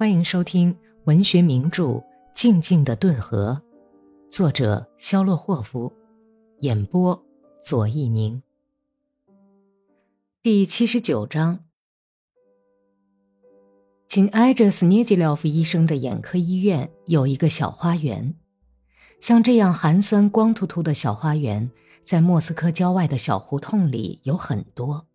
欢迎收听文学名著《静静的顿河》，作者肖洛霍夫，演播左一宁。第七十九章，紧挨着斯涅吉廖夫医生的眼科医院有一个小花园，像这样寒酸光秃秃的小花园，在莫斯科郊外的小胡同里有很多。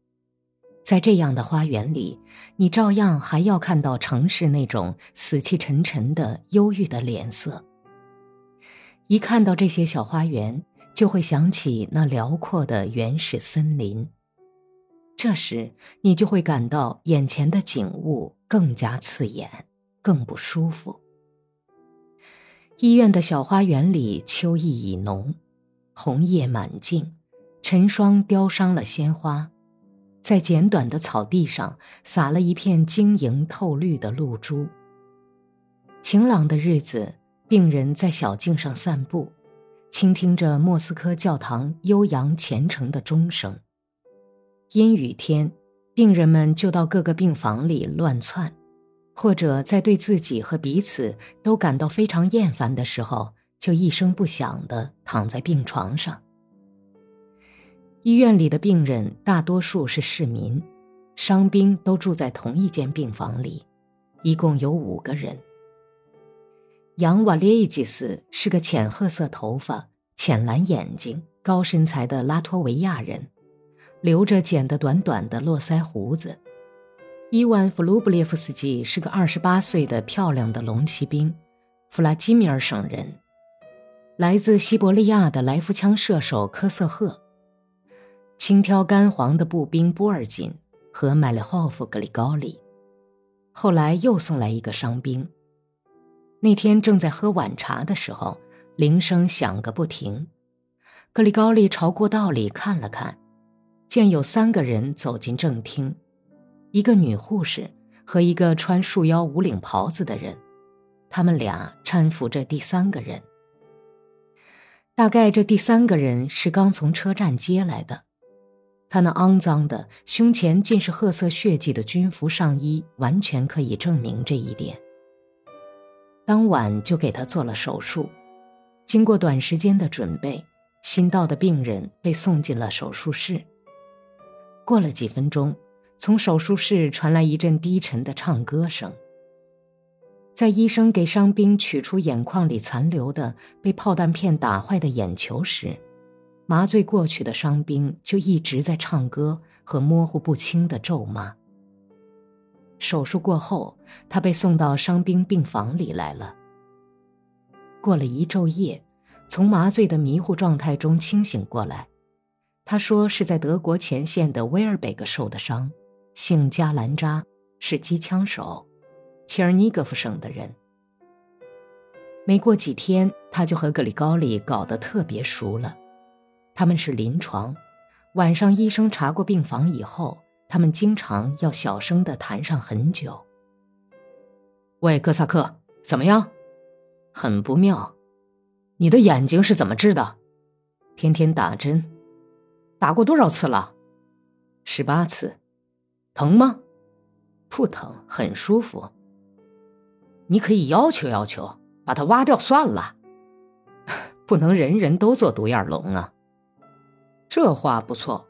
在这样的花园里，你照样还要看到城市那种死气沉沉的忧郁的脸色。一看到这些小花园，就会想起那辽阔的原始森林。这时，你就会感到眼前的景物更加刺眼，更不舒服。医院的小花园里，秋意已浓，红叶满径，晨霜雕伤了鲜花。在简短的草地上撒了一片晶莹透绿的露珠。晴朗的日子，病人在小径上散步，倾听着莫斯科教堂悠扬虔诚的钟声。阴雨天，病人们就到各个病房里乱窜，或者在对自己和彼此都感到非常厌烦的时候，就一声不响地躺在病床上。医院里的病人大多数是市民，伤兵都住在同一间病房里，一共有五个人。杨瓦列伊吉斯是个浅褐色头发、浅蓝眼睛、高身材的拉脱维亚人，留着剪得短短的络腮胡子。伊万弗鲁布列夫斯基是个二十八岁的漂亮的龙骑兵，弗拉基米尔省人。来自西伯利亚的来福枪射手科瑟赫。轻佻干黄的步兵波尔金和麦列霍夫格里高利，后来又送来一个伤兵。那天正在喝晚茶的时候，铃声响个不停。格里高利朝过道里看了看，见有三个人走进正厅，一个女护士和一个穿束腰无领袍子的人，他们俩搀扶着第三个人。大概这第三个人是刚从车站接来的。他那肮脏的、胸前尽是褐色血迹的军服上衣，完全可以证明这一点。当晚就给他做了手术。经过短时间的准备，新到的病人被送进了手术室。过了几分钟，从手术室传来一阵低沉的唱歌声。在医生给伤兵取出眼眶里残留的被炮弹片打坏的眼球时，麻醉过去的伤兵就一直在唱歌和模糊不清的咒骂。手术过后，他被送到伤兵病房里来了。过了一昼夜，从麻醉的迷糊状态中清醒过来。他说是在德国前线的威尔贝格受的伤，姓加兰扎，是机枪手，切尔尼戈夫省的人。没过几天，他就和格里高利搞得特别熟了。他们是临床，晚上医生查过病房以后，他们经常要小声的谈上很久。喂，哥萨克，怎么样？很不妙。你的眼睛是怎么治的？天天打针，打过多少次了？十八次。疼吗？不疼，很舒服。你可以要求要求，把它挖掉算了。不能人人都做独眼龙啊。这话不错，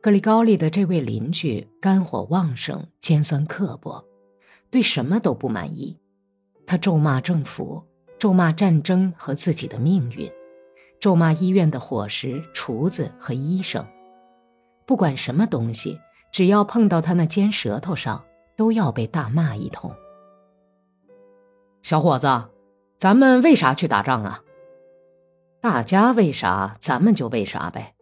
格里高利的这位邻居肝火旺盛、尖酸刻薄，对什么都不满意。他咒骂政府，咒骂战争和自己的命运，咒骂医院的伙食、厨子和医生。不管什么东西，只要碰到他那尖舌头上，都要被大骂一通。小伙子，咱们为啥去打仗啊？大家为啥，咱们就为啥呗。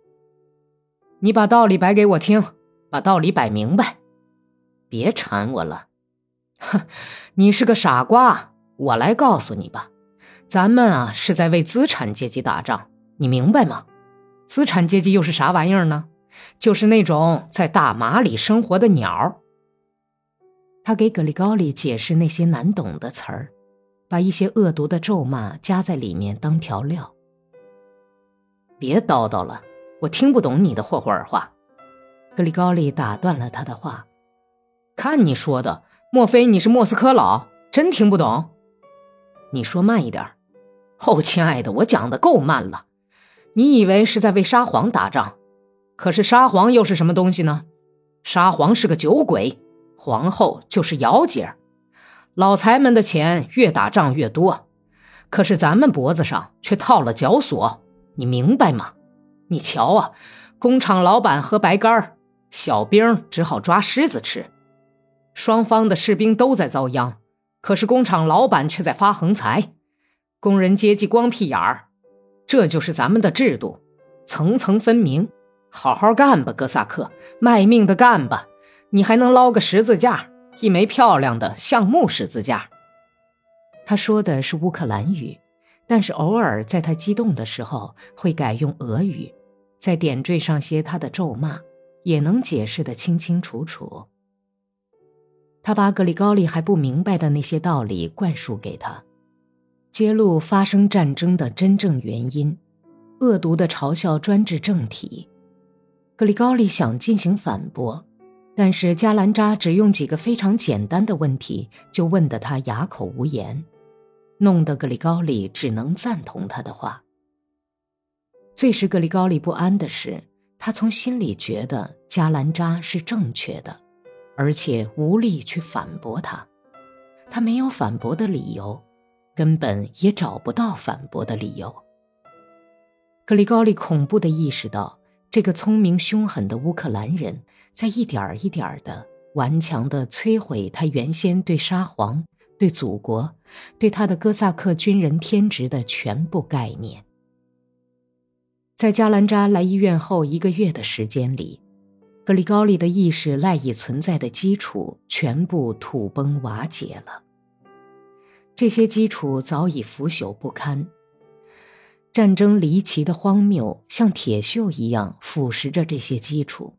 你把道理摆给我听，把道理摆明白，别缠我了。哼，你是个傻瓜，我来告诉你吧。咱们啊是在为资产阶级打仗，你明白吗？资产阶级又是啥玩意儿呢？就是那种在大麻里生活的鸟。他给格里高利解释那些难懂的词儿，把一些恶毒的咒骂加在里面当调料。别叨叨了。我听不懂你的霍霍尔话，格里高利打断了他的话。看你说的，莫非你是莫斯科佬？真听不懂？你说慢一点。哦，亲爱的，我讲的够慢了。你以为是在为沙皇打仗？可是沙皇又是什么东西呢？沙皇是个酒鬼，皇后就是姚姐。老财们的钱越打仗越多，可是咱们脖子上却套了绞索，你明白吗？你瞧啊，工厂老板喝白干小兵只好抓狮子吃。双方的士兵都在遭殃，可是工厂老板却在发横财，工人阶级光屁眼儿，这就是咱们的制度，层层分明。好好干吧，哥萨克，卖命的干吧，你还能捞个十字架，一枚漂亮的橡木十字架。他说的是乌克兰语，但是偶尔在他激动的时候会改用俄语，再点缀上些他的咒骂，也能解释得清清楚楚。他把格里高利还不明白的那些道理灌输给他，揭露发生战争的真正原因，恶毒的嘲笑专制政体。格里高利想进行反驳，但是加兰扎只用几个非常简单的问题就问得他哑口无言，弄得格里高利只能赞同他的话。最使格里高利不安的是，他从心里觉得加兰扎是正确的。而且无力去反驳他，他没有反驳的理由，根本也找不到反驳的理由。格里高利恐怖地意识到，这个聪明凶狠的乌克兰人在一点儿一点儿地顽强地摧毁他原先对沙皇、对祖国、对他的哥萨克军人天职的全部概念。在加兰扎来医院后一个月的时间里。格里高利的意识赖以存在的基础全部土崩瓦解了。这些基础早已腐朽不堪。战争离奇的荒谬像铁锈一样腐蚀着这些基础，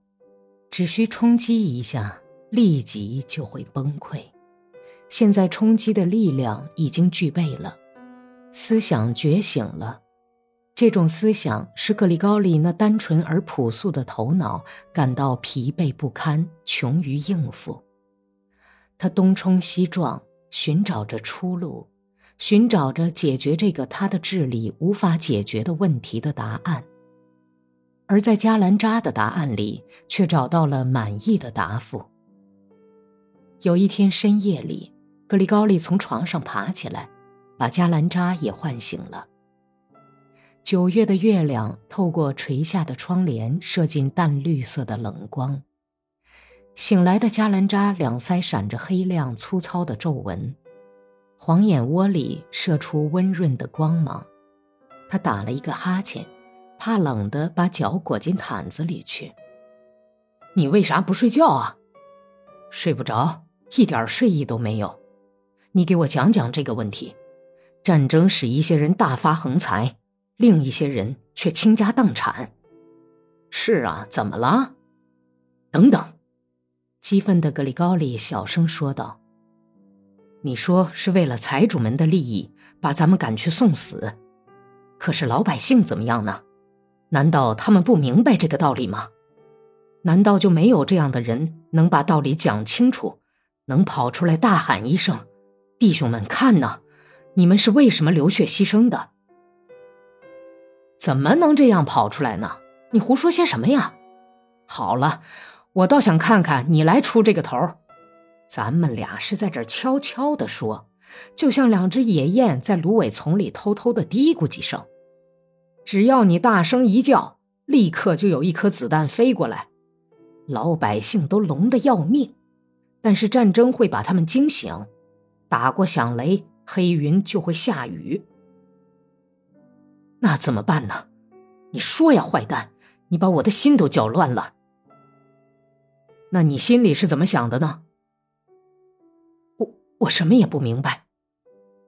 只需冲击一下，立即就会崩溃。现在冲击的力量已经具备了，思想觉醒了。这种思想使格里高利那单纯而朴素的头脑感到疲惫不堪，穷于应付。他东冲西撞，寻找着出路，寻找着解决这个他的智力无法解决的问题的答案。而在加兰扎的答案里，却找到了满意的答复。有一天深夜里，格里高利从床上爬起来，把加兰扎也唤醒了。九月的月亮透过垂下的窗帘，射进淡绿色的冷光。醒来的加兰扎两腮闪着黑亮、粗糙的皱纹，黄眼窝里射出温润的光芒。他打了一个哈欠，怕冷的把脚裹进毯子里去。你为啥不睡觉啊？睡不着，一点睡意都没有。你给我讲讲这个问题。战争使一些人大发横财。另一些人却倾家荡产。是啊，怎么了？等等，激愤的格里高利小声说道：“你说是为了财主们的利益，把咱们赶去送死。可是老百姓怎么样呢？难道他们不明白这个道理吗？难道就没有这样的人能把道理讲清楚，能跑出来大喊一声：‘弟兄们，看呐，你们是为什么流血牺牲的？’”怎么能这样跑出来呢？你胡说些什么呀？好了，我倒想看看你来出这个头。咱们俩是在这悄悄的说，就像两只野雁在芦苇丛里偷偷的嘀咕几声。只要你大声一叫，立刻就有一颗子弹飞过来，老百姓都聋得要命。但是战争会把他们惊醒，打过响雷，黑云就会下雨。那怎么办呢？你说呀，坏蛋！你把我的心都搅乱了。那你心里是怎么想的呢？我我什么也不明白。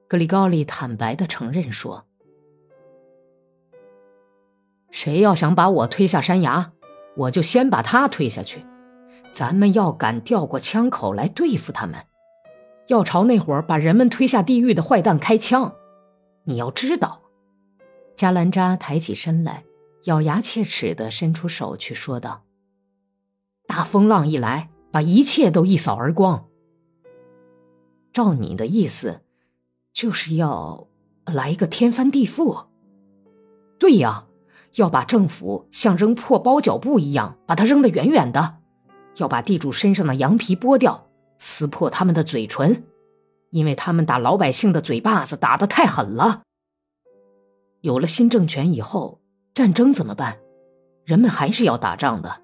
格里高利坦白的承认说：“谁要想把我推下山崖，我就先把他推下去。咱们要敢调过枪口来对付他们，要朝那伙把人们推下地狱的坏蛋开枪。你要知道。”加兰扎抬起身来，咬牙切齿地伸出手去，说道：“大风浪一来，把一切都一扫而光。照你的意思，就是要来一个天翻地覆。对呀，要把政府像扔破包脚布一样，把它扔得远远的；要把地主身上的羊皮剥掉，撕破他们的嘴唇，因为他们打老百姓的嘴巴子打得太狠了。有了新政权以后，战争怎么办？人们还是要打仗的，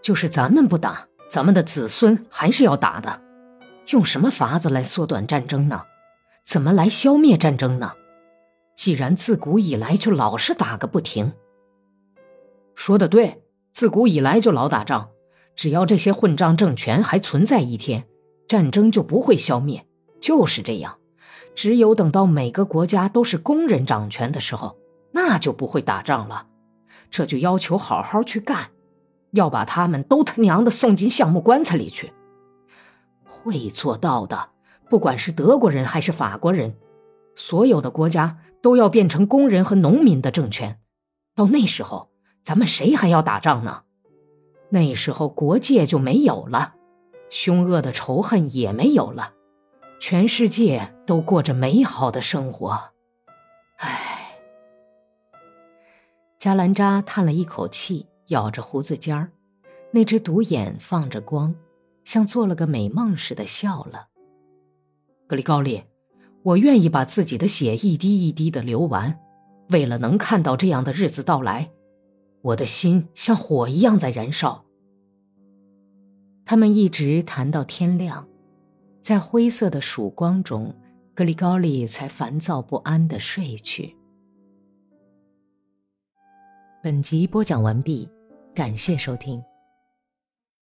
就是咱们不打，咱们的子孙还是要打的。用什么法子来缩短战争呢？怎么来消灭战争呢？既然自古以来就老是打个不停。说的对，自古以来就老打仗，只要这些混账政权还存在一天，战争就不会消灭，就是这样。只有等到每个国家都是工人掌权的时候，那就不会打仗了。这就要求好好去干，要把他们都他娘的送进橡木棺材里去。会做到的，不管是德国人还是法国人，所有的国家都要变成工人和农民的政权。到那时候，咱们谁还要打仗呢？那时候国界就没有了，凶恶的仇恨也没有了。全世界都过着美好的生活，唉。加兰扎叹了一口气，咬着胡子尖儿，那只独眼放着光，像做了个美梦似的笑了。格里高利，我愿意把自己的血一滴一滴的流完，为了能看到这样的日子到来，我的心像火一样在燃烧。他们一直谈到天亮。在灰色的曙光中，格里高利才烦躁不安的睡去。本集播讲完毕，感谢收听。